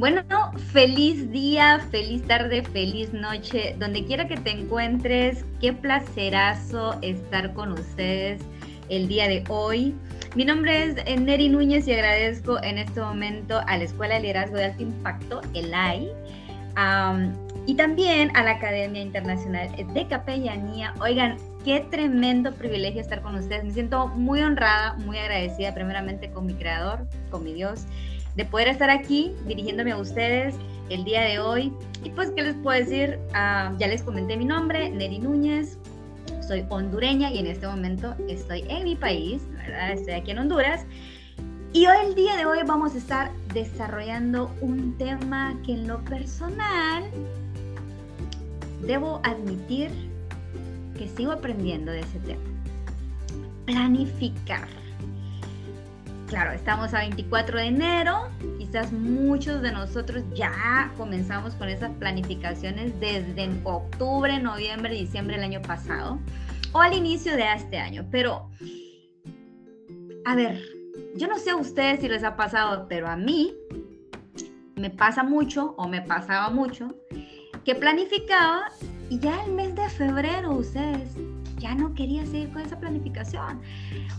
Bueno, feliz día, feliz tarde, feliz noche, donde quiera que te encuentres, qué placerazo estar con ustedes el día de hoy. Mi nombre es Neri Núñez y agradezco en este momento a la Escuela de Liderazgo de Alto Impacto, ELAI, y también a la Academia Internacional de Capellanía. Oigan, qué tremendo privilegio estar con ustedes. Me siento muy honrada, muy agradecida primeramente con mi creador, con mi Dios de poder estar aquí dirigiéndome a ustedes el día de hoy. Y pues, ¿qué les puedo decir? Ah, ya les comenté mi nombre, Neri Núñez, soy hondureña y en este momento estoy en mi país, ¿verdad? Estoy aquí en Honduras. Y hoy, el día de hoy, vamos a estar desarrollando un tema que en lo personal debo admitir que sigo aprendiendo de ese tema. Planificar claro, estamos a 24 de enero, quizás muchos de nosotros ya comenzamos con esas planificaciones desde octubre, noviembre, diciembre del año pasado o al inicio de este año. Pero, a ver, yo no sé a ustedes si les ha pasado, pero a mí me pasa mucho o me pasaba mucho que planificaba y ya el mes de febrero ustedes ya no quería seguir con esa planificación.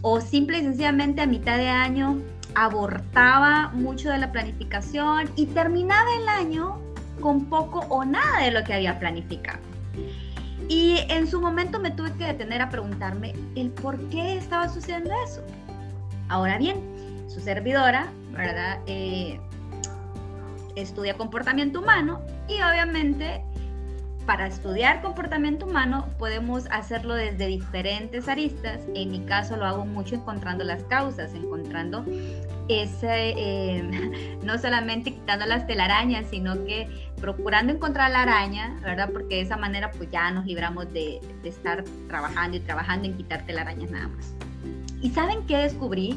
O simple y sencillamente a mitad de año abortaba mucho de la planificación y terminaba el año con poco o nada de lo que había planificado. Y en su momento me tuve que detener a preguntarme el por qué estaba sucediendo eso. Ahora bien, su servidora, ¿verdad? Eh, estudia comportamiento humano y obviamente para estudiar comportamiento humano podemos hacerlo desde diferentes aristas. En mi caso lo hago mucho encontrando las causas, encontrando ese, eh, no solamente quitando las telarañas, sino que procurando encontrar la araña, ¿verdad? Porque de esa manera pues ya nos libramos de, de estar trabajando y trabajando en quitar telarañas nada más. ¿Y saben qué descubrí?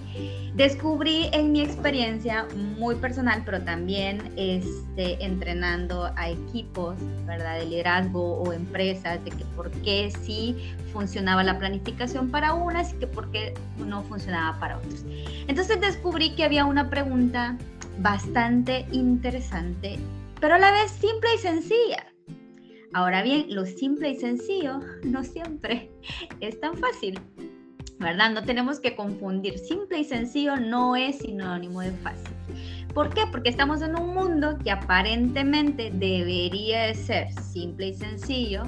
Descubrí en mi experiencia muy personal, pero también este, entrenando a equipos, ¿verdad? De liderazgo o empresas, de que por qué sí funcionaba la planificación para unas y que por qué no funcionaba para otras. Entonces descubrí que había una pregunta bastante interesante, pero a la vez simple y sencilla. Ahora bien, lo simple y sencillo no siempre es tan fácil. ¿Verdad? No tenemos que confundir. Simple y sencillo no es sinónimo de fácil. ¿Por qué? Porque estamos en un mundo que aparentemente debería de ser simple y sencillo,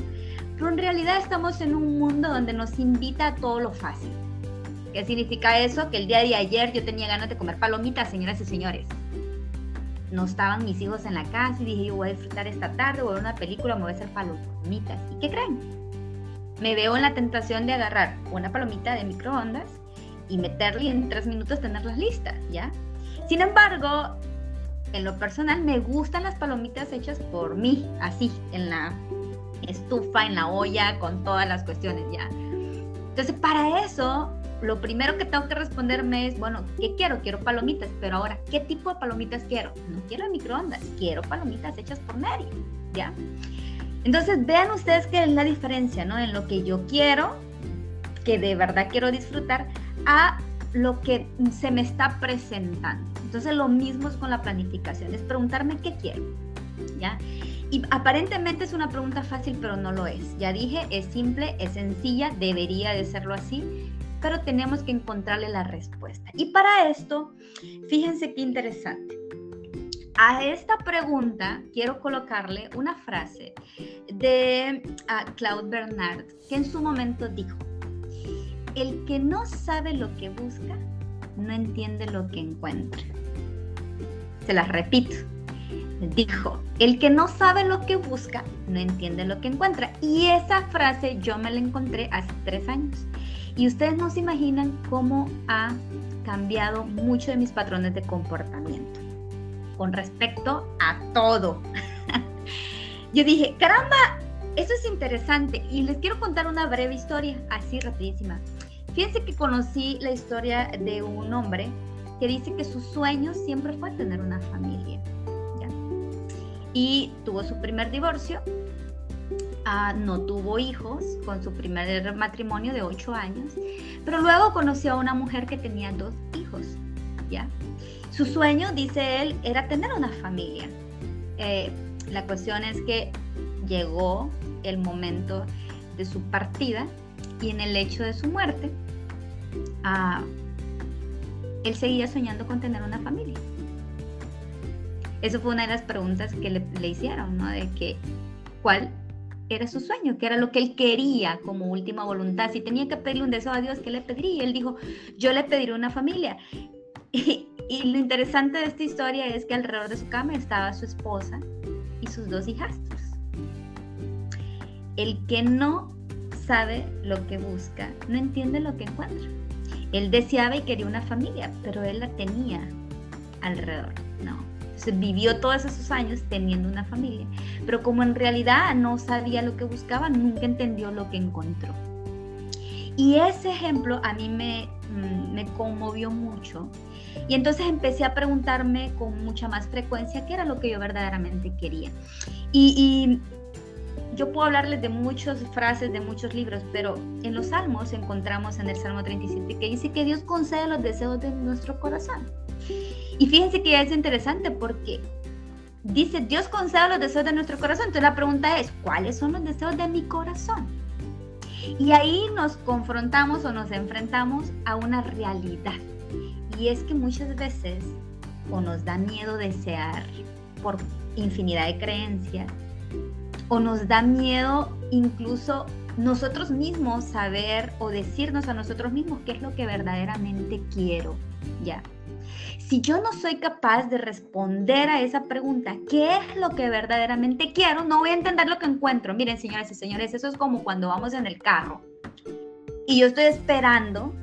pero en realidad estamos en un mundo donde nos invita a todo lo fácil. ¿Qué significa eso? Que el día de ayer yo tenía ganas de comer palomitas, señoras y señores. No estaban mis hijos en la casa y dije, yo voy a disfrutar esta tarde, voy a ver una película, me voy a hacer palomitas. ¿Y qué creen? Me veo en la tentación de agarrar una palomita de microondas y meterla y en tres minutos tenerlas listas, ¿ya? Sin embargo, en lo personal me gustan las palomitas hechas por mí, así, en la estufa, en la olla, con todas las cuestiones, ¿ya? Entonces, para eso, lo primero que tengo que responderme es, bueno, ¿qué quiero? Quiero palomitas, pero ahora, ¿qué tipo de palomitas quiero? No quiero microondas, quiero palomitas hechas por Mary, ¿ya? Entonces vean ustedes qué es la diferencia, ¿no? En lo que yo quiero, que de verdad quiero disfrutar, a lo que se me está presentando. Entonces lo mismo es con la planificación, es preguntarme qué quiero, ¿ya? Y aparentemente es una pregunta fácil, pero no lo es. Ya dije, es simple, es sencilla, debería de serlo así, pero tenemos que encontrarle la respuesta. Y para esto, fíjense qué interesante. A esta pregunta quiero colocarle una frase de uh, Claude Bernard, que en su momento dijo, el que no sabe lo que busca, no entiende lo que encuentra. Se las repito. Dijo, el que no sabe lo que busca, no entiende lo que encuentra. Y esa frase yo me la encontré hace tres años. Y ustedes no se imaginan cómo ha cambiado mucho de mis patrones de comportamiento con respecto a todo. Yo dije, caramba, eso es interesante y les quiero contar una breve historia, así rapidísima. Fíjense que conocí la historia de un hombre que dice que su sueño siempre fue tener una familia. Y tuvo su primer divorcio, ah, no tuvo hijos con su primer matrimonio de ocho años, pero luego conoció a una mujer que tenía dos hijos. Su sueño, dice él, era tener una familia. Eh, la cuestión es que llegó el momento de su partida y en el hecho de su muerte, ah, él seguía soñando con tener una familia. Eso fue una de las preguntas que le, hicieron, ¿no? De que, ¿cuál era su sueño? ¿Qué era lo que él quería como última voluntad? Si tenía que pedirle un deseo a Dios, ¿qué le pediría? Él dijo, yo le pediré una familia. Y, lo interesante de esta historia es que alrededor de su cama estaba su esposa y sus dos hijastros. El que no sabe lo que busca, no entiende lo que encuentra. Él deseaba y quería una familia, pero él la tenía alrededor, ¿no? Entonces vivió todos esos años teniendo una familia, pero como en realidad no sabía lo que buscaba, nunca entendió lo que encontró. Y ese ejemplo a mí me, mm, me conmovió mucho y entonces empecé a preguntarme con mucha más frecuencia qué era lo que yo verdaderamente quería. Y, yo puedo hablarles de muchas frases, de muchos libros, pero en los salmos encontramos en el Salmo 37 que dice que Dios concede los deseos de nuestro corazón. Y fíjense que es interesante porque dice Dios concede los deseos de nuestro corazón. Entonces la pregunta es, ¿cuáles son los deseos de mi corazón? Y ahí nos confrontamos o nos enfrentamos a una realidad. Y es que muchas veces o nos da miedo desear por infinidad de creencias, o nos da miedo incluso nosotros mismos saber o decirnos a nosotros mismos qué es lo que verdaderamente quiero, ¿ya? Si yo no soy capaz de responder a esa pregunta, ¿qué es lo que verdaderamente quiero? No voy a entender lo que encuentro. Miren, señoras y señores, eso es como cuando vamos en el carro y yo estoy esperando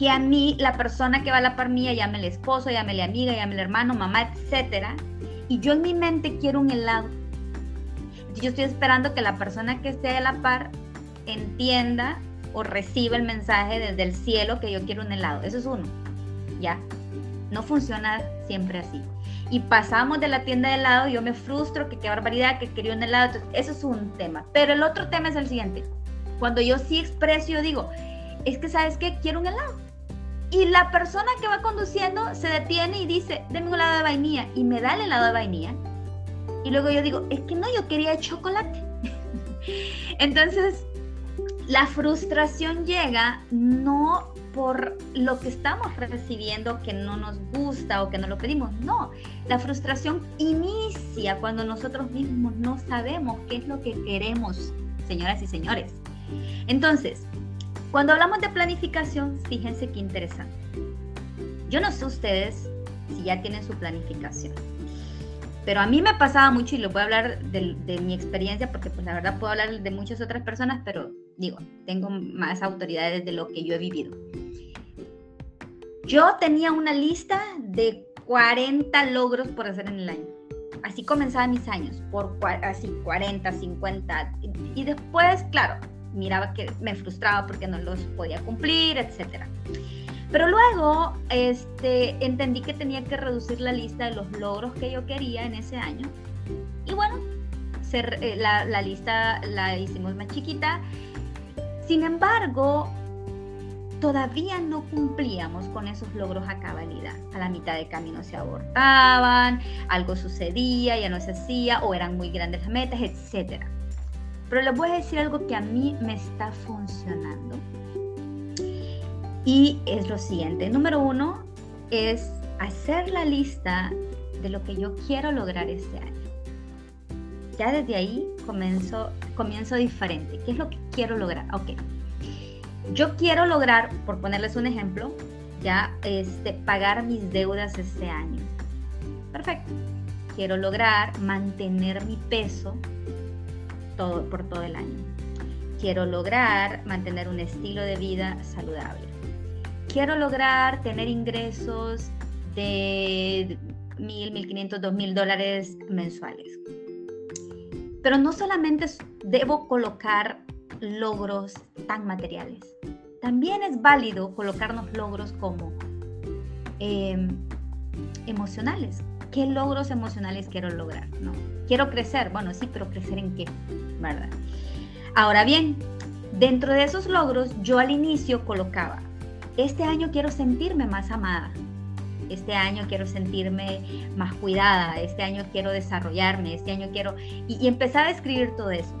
que a mí la persona que va a la par mía, llame el esposo, llame la amiga, llame el hermano, mamá, etcétera, y yo en mi mente quiero un helado. Yo estoy esperando que la persona que esté a la par entienda o reciba el mensaje desde el cielo que yo quiero un helado. Eso es uno. Ya. No funciona siempre así. Y pasamos de la tienda de helado, yo me frustro, que qué barbaridad, que quería un helado. eso es un tema. Pero el otro tema es el siguiente. Cuando yo sí expreso, yo digo, es que sabes qué, quiero un helado y la persona que va conduciendo se detiene y dice, deme un helado de vainilla. Y me da el helado de vainilla. Y luego yo digo, es que no, yo quería chocolate. Entonces, la frustración llega no por lo que estamos recibiendo que no nos gusta o que no lo pedimos. No, la frustración inicia cuando nosotros mismos no sabemos qué es lo que queremos, señoras y señores. Entonces, cuando hablamos de planificación, fíjense qué interesante. Yo no sé ustedes si ya tienen su planificación, pero a mí me pasaba mucho y lo voy a hablar de, mi experiencia porque pues la verdad puedo hablar de muchas otras personas, pero digo, tengo más autoridades de lo que yo he vivido. Yo tenía una lista de 40 logros por hacer en el año. Así comenzaban mis años, por así 40, 50. y después, claro, miraba que me frustraba porque no los podía cumplir, etc. Pero luego este, entendí que tenía que reducir la lista de los logros que yo quería en ese año. Y bueno, eh, la, la lista la hicimos más chiquita. Sin embargo, todavía no cumplíamos con esos logros a cabalidad. A la mitad de camino se abortaban, algo sucedía, ya no se hacía, o eran muy grandes las metas, etcétera. Pero les voy a decir algo que a mí me está funcionando. Y es lo siguiente. Número uno es hacer la lista de lo que yo quiero lograr este año. Ya desde ahí comienzo, comienzo diferente. ¿Qué es lo que quiero lograr? Ok. Yo quiero lograr, por ponerles un ejemplo, ya este, pagar mis deudas este año. Perfecto. Quiero lograr mantener mi peso por todo el año. Quiero lograr mantener un estilo de vida saludable. Quiero lograr tener ingresos de mil, mil quinientos, dos mil dólares mensuales. Pero no solamente debo colocar logros tan materiales. También es válido colocarnos logros como em, emocionales. ¿Qué logros emocionales quiero lograr? ¿No? Quiero crecer. Bueno, sí, pero crecer en qué? ¿Verdad? Ahora bien, dentro de esos logros, yo al inicio colocaba, este año quiero sentirme más amada, este año quiero sentirme más cuidada, este año quiero desarrollarme, este año quiero... Y, y empezaba a escribir todo eso.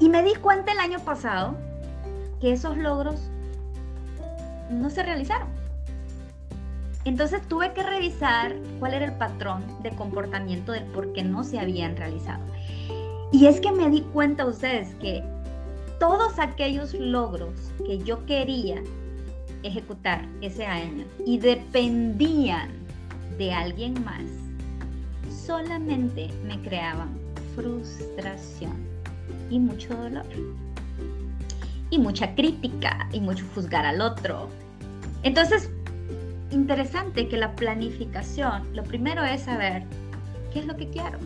Y me di cuenta el año pasado que esos logros no se realizaron. Entonces tuve que revisar cuál era el patrón de comportamiento del por qué no se habían realizado. Y es que me di cuenta ustedes que todos aquellos logros que yo quería ejecutar ese año y dependían de alguien más, solamente me creaban frustración y mucho dolor. Y mucha crítica y mucho juzgar al otro. Entonces, interesante que la planificación, lo primero es saber qué es lo que quiero.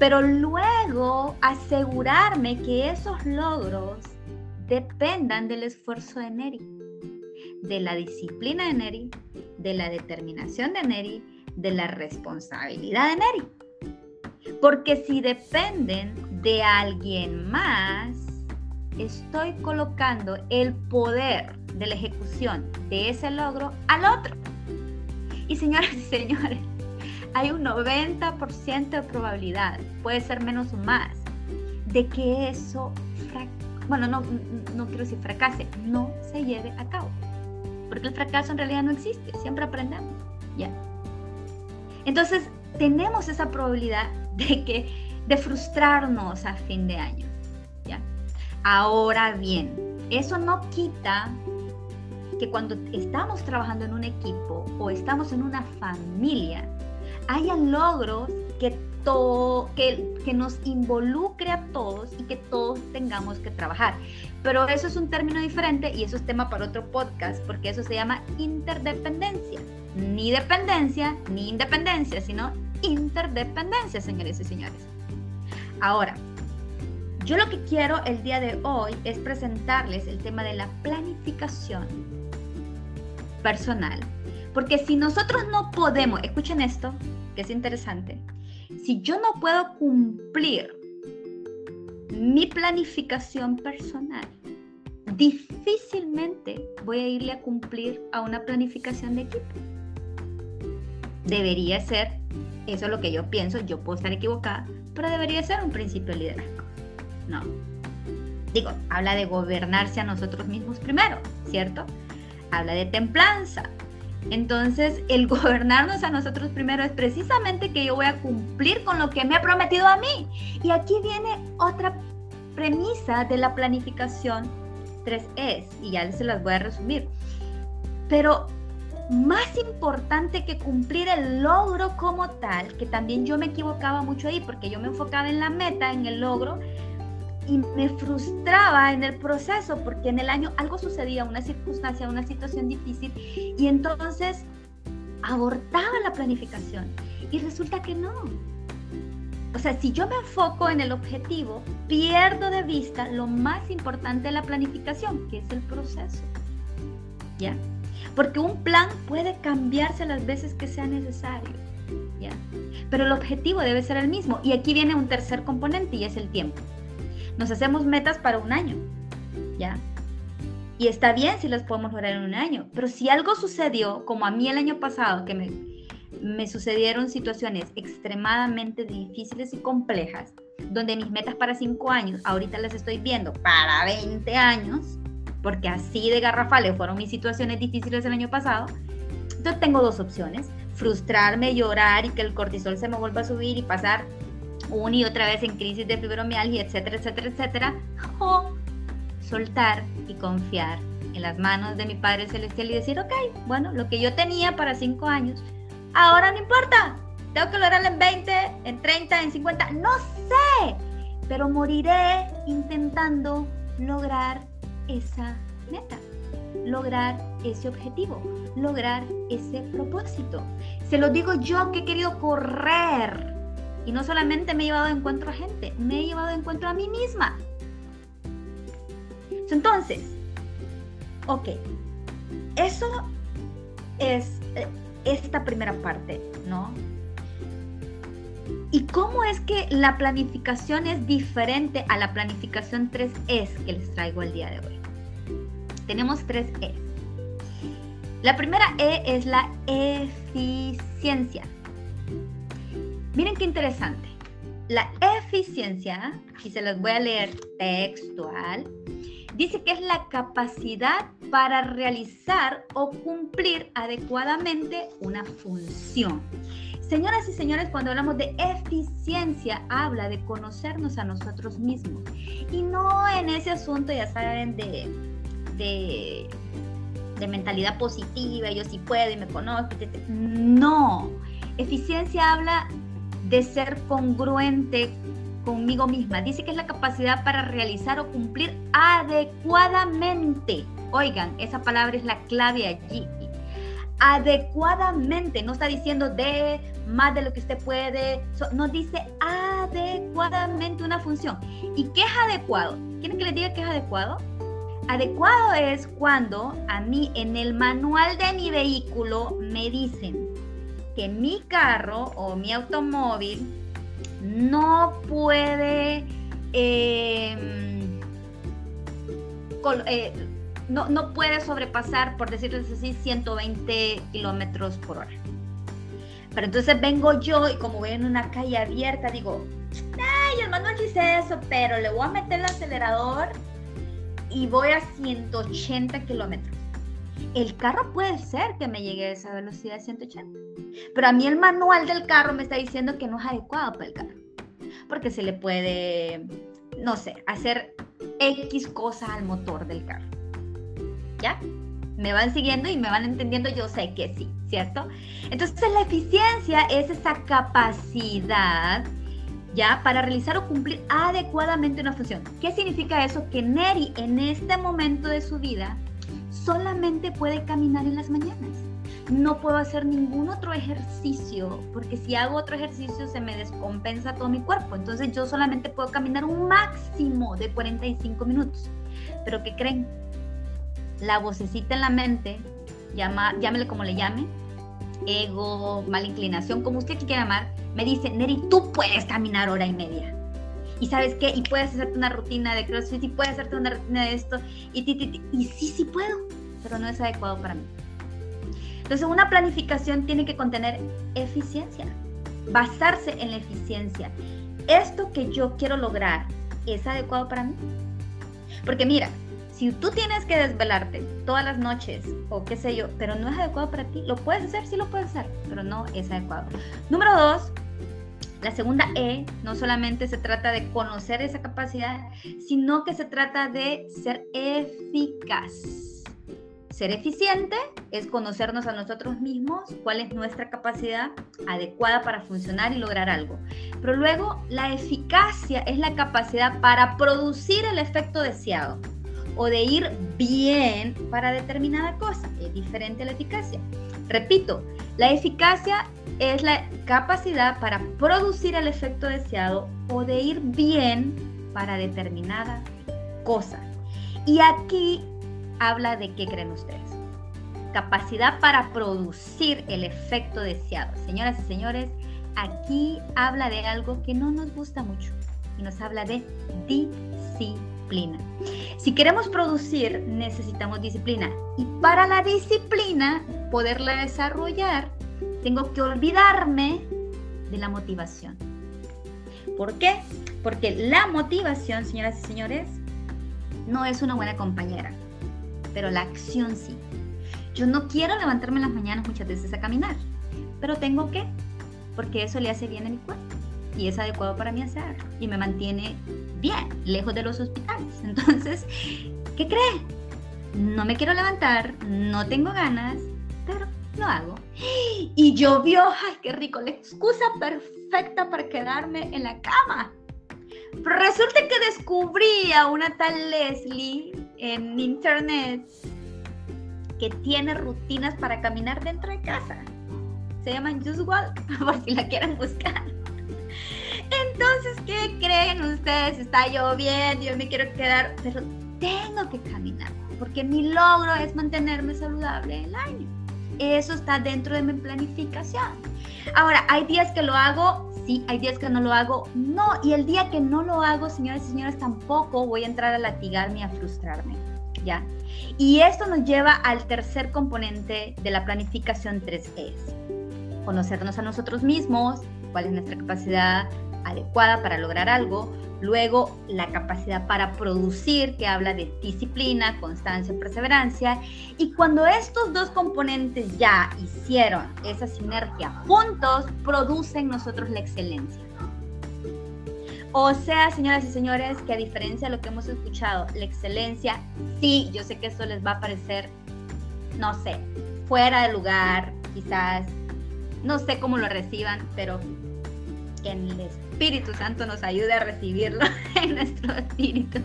Pero luego asegurarme que esos logros dependan del esfuerzo de Neri de la disciplina de Neri, de la determinación de Neri, de la responsabilidad de Neri. Porque si dependen de alguien más, estoy colocando el poder de la ejecución de ese logro al otro. Y señoras y señores, hay un 90% de probabilidad, puede ser menos o más, de que eso, bueno, no, no quiero decir fracase, no se lleve a cabo porque el fracaso en realidad no existe, siempre aprendemos, ¿ya? Entonces, tenemos esa probabilidad de que de frustrarnos a fin de año, ¿ya? Ahora bien, eso no quita que cuando estamos trabajando en un equipo o estamos en una familia, haya logros que, que, que nos involucre a todos y que todos tengamos que trabajar. Pero eso es un término diferente y eso es tema para otro podcast, porque eso se llama interdependencia. Ni dependencia, ni independencia, sino interdependencia, señores y señores. Ahora, yo lo que quiero el día de hoy es presentarles el tema de la planificación personal. Porque si nosotros no podemos, escuchen esto, que es interesante, si yo no puedo cumplir mi planificación personal, difícilmente voy a irle a cumplir a una planificación de equipo. Debería ser, eso es lo que yo pienso, yo puedo estar equivocada, pero debería ser un principio de liderazgo. No. Digo, habla de gobernarse a nosotros mismos primero, ¿cierto? Habla de templanza. Entonces, el gobernarnos a nosotros primero es precisamente que yo voy a cumplir con lo que me ha prometido a mí. Y aquí viene otra premisa de la planificación 3Es, y ya se las voy a resumir. Pero más importante que cumplir el logro como tal, que también yo me equivocaba mucho ahí, porque yo me enfocaba en la meta, en el logro, y me frustraba en el proceso, porque en el año algo sucedía, una circunstancia, una situación difícil, y entonces abortaba la planificación. Y resulta que no, o sea, si yo me enfoco en el objetivo, pierdo de vista lo más importante de la planificación, que es el proceso. ¿Ya? Porque un plan puede cambiarse las veces que sea necesario. ¿Ya? Pero el objetivo debe ser el mismo. Y aquí viene un tercer componente y es el tiempo. Nos hacemos metas para un año. ¿Ya? Y está bien si las podemos lograr en un año. Pero si algo sucedió, como a mí el año pasado, que me me sucedieron situaciones extremadamente difíciles y complejas, donde mis metas para 5 años, ahorita las estoy viendo para 20 años, porque así de garrafales fueron mis situaciones difíciles el año pasado. Yo tengo dos opciones. frustrarme, llorar y que el cortisol se me vuelva a subir y pasar una y otra vez en crisis de fibromialgia, etcétera, etcétera, etcétera, o soltar y confiar en las manos de mi Padre Celestial y decir, ok, bueno, lo que yo tenía para cinco años, ahora no importa, tengo que lograrlo en 20, en 30, en 50, no sé, pero moriré intentando lograr esa meta, lograr ese objetivo, lograr ese propósito. Se lo digo yo que he querido correr y no solamente me he llevado de encuentro a gente, me he llevado de encuentro a mí misma. Entonces, ok, eso es eh, esta primera parte, ¿no? ¿Y cómo es que la planificación es diferente a la planificación 3Es que les traigo el día de hoy? Tenemos tres E. La primera E es la eficiencia. Miren qué interesante. La eficiencia, y se los voy a leer textual, dice que es la capacidad para realizar o cumplir adecuadamente una función. Señoras y señores, cuando hablamos de eficiencia, habla de conocernos a nosotros mismos. Y no en ese asunto, ya saben, de, de, de mentalidad positiva, yo sí puedo y me conozco. No, eficiencia habla de ser congruente conmigo misma. Dice que es la capacidad para realizar o cumplir adecuadamente. Oigan, esa palabra es la clave allí. Adecuadamente, no está diciendo de más de lo que usted puede, no dice adecuadamente una función. ¿Y qué es adecuado? ¿Quieren que les diga qué es adecuado? Adecuado es cuando a mí en el manual de mi vehículo me dicen que mi carro o mi automóvil no puede em, eh, no, no, puede sobrepasar, por decirles así, 120 kilómetros por hora. Pero entonces vengo yo y como voy en una calle abierta, digo, ay, el manual dice eso, pero le voy a meter el acelerador y voy a 180 kilómetros. El carro puede ser que me llegue a esa velocidad de 180, pero a mí el manual del carro me está diciendo que no es adecuado para el carro, porque se le puede, no sé, hacer X cosa al motor del carro. ¿Ya? Me van siguiendo y me van entendiendo, yo sé que sí, ¿cierto? Entonces la eficiencia es esa capacidad ¿ya? Para realizar o cumplir adecuadamente una función. ¿Qué significa eso? Que Neri en este momento de su vida solamente puede caminar en las mañanas. No puedo hacer ningún otro ejercicio, porque si hago otro ejercicio se me descompensa todo mi cuerpo. Entonces yo solamente puedo caminar un máximo de 45 minutos. Pero ¿qué creen? La vocecita en la mente, llama, llámele como le llame, ego, mala inclinación, como usted quiera llamar, me dice, Neri, tú puedes caminar hora y media. Y sabes qué, y puedes hacerte una rutina de CrossFit, y puedes hacerte una rutina de esto, y, y sí, sí puedo, pero no es adecuado para mí. Entonces, una planificación tiene que contener eficiencia, basarse en la eficiencia. Esto que yo quiero lograr, ¿es adecuado para mí? Porque mira, si tú tienes que desvelarte todas las noches o qué sé yo, pero no es adecuado para ti, lo puedes hacer, sí lo puedes hacer, pero no es adecuado. Número dos, la segunda E no solamente se trata de conocer esa capacidad, sino que se trata de ser eficaz. Ser eficiente es conocernos a nosotros mismos, cuál es nuestra capacidad adecuada para funcionar y lograr algo. Pero luego la eficacia es la capacidad para producir el efecto deseado o de ir bien para determinada cosa. Es diferente a la eficacia. Repito, la eficacia es la capacidad para producir el efecto deseado o de ir bien para determinada cosa. Y aquí habla de qué creen ustedes. Capacidad para producir el efecto deseado. Señoras y señores, aquí habla de algo que no nos gusta mucho y nos habla de disciplina si queremos producir, necesitamos disciplina. Y para la disciplina, poderla desarrollar, tengo que olvidarme de la motivación. ¿Por qué? Porque la motivación, señoras y señores, no es una buena compañera, pero la acción sí. Yo no quiero levantarme en las mañanas muchas veces a caminar, pero tengo que, porque eso le hace bien a mi cuerpo y es adecuado para mí hacerlo y me mantiene bien, lejos de los hospitales. Entonces, ¿qué cree? No me quiero levantar, no tengo ganas, pero lo hago. Y llovió, ay, qué rico, la excusa perfecta para quedarme en la cama. Resulta que descubrí a una tal Leslie en internet que tiene rutinas para caminar dentro de casa. Se llaman Just Walk, por si la quieren buscar. Entonces, ¿qué creen ustedes? Está lloviendo, yo me quiero quedar, pero tengo que caminar, porque mi logro es mantenerme saludable el año. Eso está dentro de mi planificación. Ahora, hay días que lo hago, sí, hay días que no lo hago, no. Y el día que no lo hago, señores y señores, tampoco voy a entrar a latigarme a frustrarme. ¿Ya? Y esto nos lleva al tercer componente de la planificación 3Es. Conocernos a nosotros mismos, cuál es nuestra capacidad adecuada para lograr algo, luego la capacidad para producir, que habla de disciplina, constancia, perseverancia, y cuando estos dos componentes ya hicieron esa sinergia juntos, producen nosotros la excelencia. O sea, señoras y señores, que a diferencia de lo que hemos escuchado, la excelencia, sí, yo sé que eso les va a parecer, no sé, fuera de lugar, quizás, no sé cómo lo reciban, pero que el Espíritu Santo nos ayude a recibirlo en nuestro espíritu.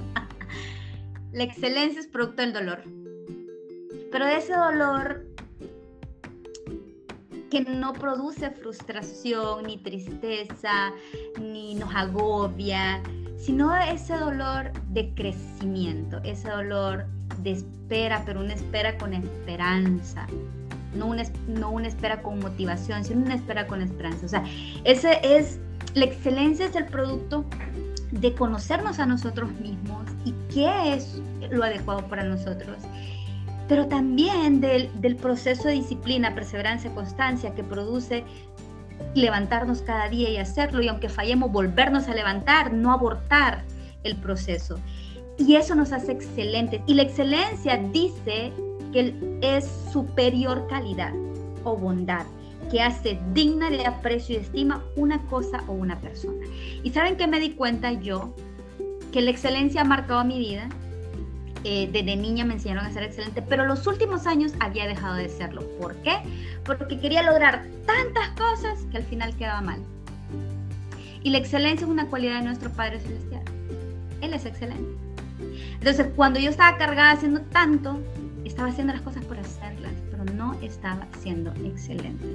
La excelencia es producto del dolor. Pero ese dolor que no produce frustración, ni tristeza, ni nos agobia, sino ese dolor de crecimiento, ese dolor de espera, pero una espera con esperanza, no una, no una espera con motivación, sino una espera con esperanza. O sea, ese es la excelencia es el producto de conocernos a nosotros mismos y qué es lo adecuado para nosotros, pero también del, proceso de disciplina, perseverancia, constancia que produce levantarnos cada día y hacerlo, y aunque fallemos, volvernos a levantar, no abortar el proceso. Y eso nos hace excelentes. Y la excelencia dice que es superior calidad o bondad que hace digna de aprecio y estima una cosa o una persona. Y saben que me di cuenta yo que la excelencia ha marcado mi vida. Eh, desde niña me enseñaron a ser excelente, pero los últimos años había dejado de serlo. ¿Por qué? Porque quería lograr tantas cosas que al final quedaba mal. Y la excelencia es una cualidad de nuestro Padre Celestial. Él es excelente. Entonces, cuando yo estaba cargada haciendo tanto, estaba haciendo las cosas no estaba siendo excelente.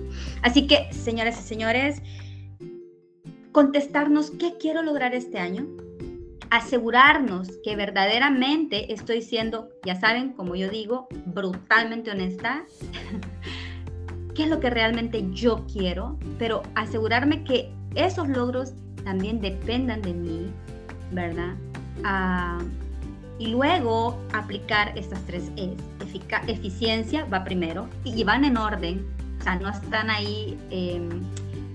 Así que, señoras y señores, contestarnos qué quiero lograr este año, asegurarnos que verdaderamente estoy siendo, ya saben, como yo digo, brutalmente honesta, qué es lo que realmente yo quiero, pero asegurarme que esos logros también dependan de mí, ¿verdad? Ah, y luego aplicar estas tres Eficiencia va primero y van en orden, o sea, no están ahí, em,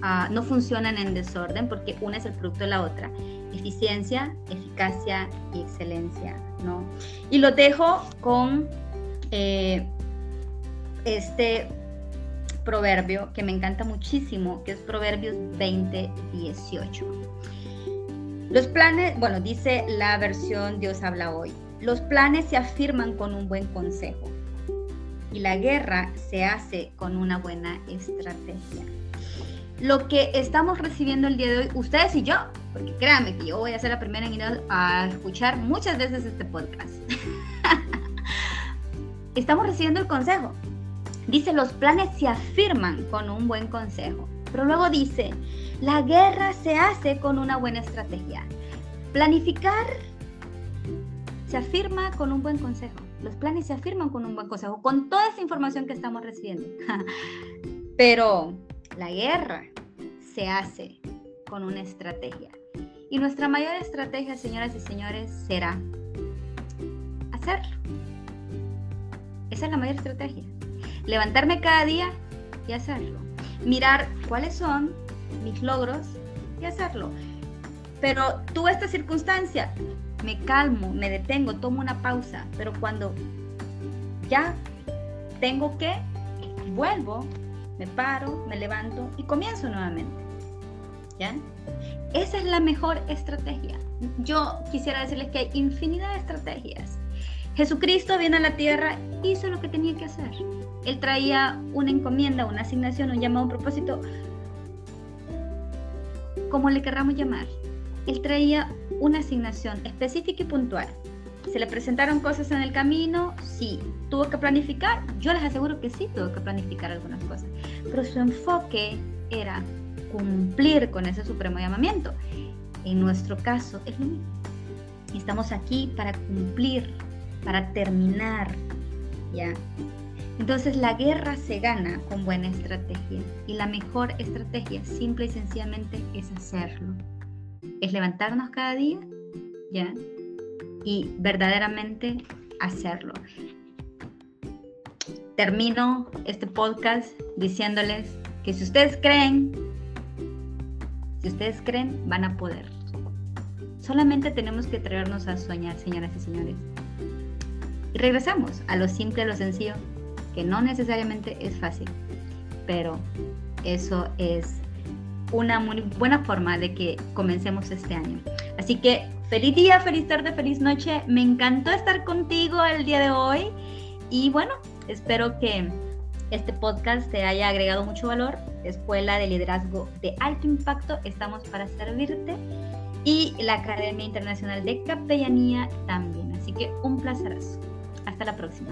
ah, no funcionan en desorden porque una es el producto de la otra. Eficiencia, eficacia y excelencia, ¿no? Y lo dejo con eh, este proverbio que me encanta muchísimo, que es Proverbios 20, 18. Los planes, bueno, dice la versión Dios habla hoy, los planes se afirman con un buen consejo y la guerra se hace con una buena estrategia. Lo que estamos recibiendo el día de hoy, ustedes y yo, porque créanme que yo voy a ser la primera en ir a escuchar muchas veces este podcast. estamos recibiendo el consejo. Dice, los planes se afirman con un buen consejo. Pero luego dice, la guerra se hace con una buena estrategia. Planificar se afirma con un buen consejo. Los planes se afirman con un buen consejo, con toda esa información que estamos recibiendo. Pero la guerra se hace con una estrategia. Y nuestra mayor estrategia, señoras y señores, será hacerlo. Esa es la mayor estrategia. Levantarme cada día y hacerlo. Mirar cuáles son mis logros y hacerlo. Pero tuve esta circunstancia, me calmo, me detengo, tomo una pausa, pero cuando ya tengo que, vuelvo me paro, me levanto y comienzo nuevamente. ¿Ya? Esa es la mejor estrategia. Yo quisiera decirles que hay infinidad de estrategias. Jesucristo viene a la tierra, hizo lo que tenía que hacer. Él traía una encomienda, una asignación, un llamado, un propósito, como le querramos llamar. Él traía una asignación específica y puntual. ¿Se le presentaron cosas en el camino? Sí. ¿Tuvo que planificar? Yo les aseguro que sí tuvo que planificar algunas cosas. Pero su enfoque era cumplir con ese supremo llamamiento. En nuestro caso es lo mismo. Estamos aquí para cumplir, para terminar, ¿ya? Entonces la guerra se gana con buena estrategia y la mejor estrategia simple y sencillamente es hacerlo. Es levantarnos cada día, ¿ya? Y verdaderamente hacerlo. Termino este podcast diciéndoles que si ustedes creen, si ustedes creen, van a poder. Solamente tenemos que traernos a soñar, señoras y señores. Y regresamos a lo simple, a lo sencillo, que no necesariamente es fácil, pero eso es una muy buena forma de que comencemos este año. Así que feliz día, feliz tarde, feliz noche. Me encantó estar contigo el día de hoy y bueno, espero que este podcast te haya agregado mucho valor. Escuela de Liderazgo de Alto Impacto, estamos para servirte y la Academia Internacional de Capellanía también. Así que un placerazo. Hasta la próxima.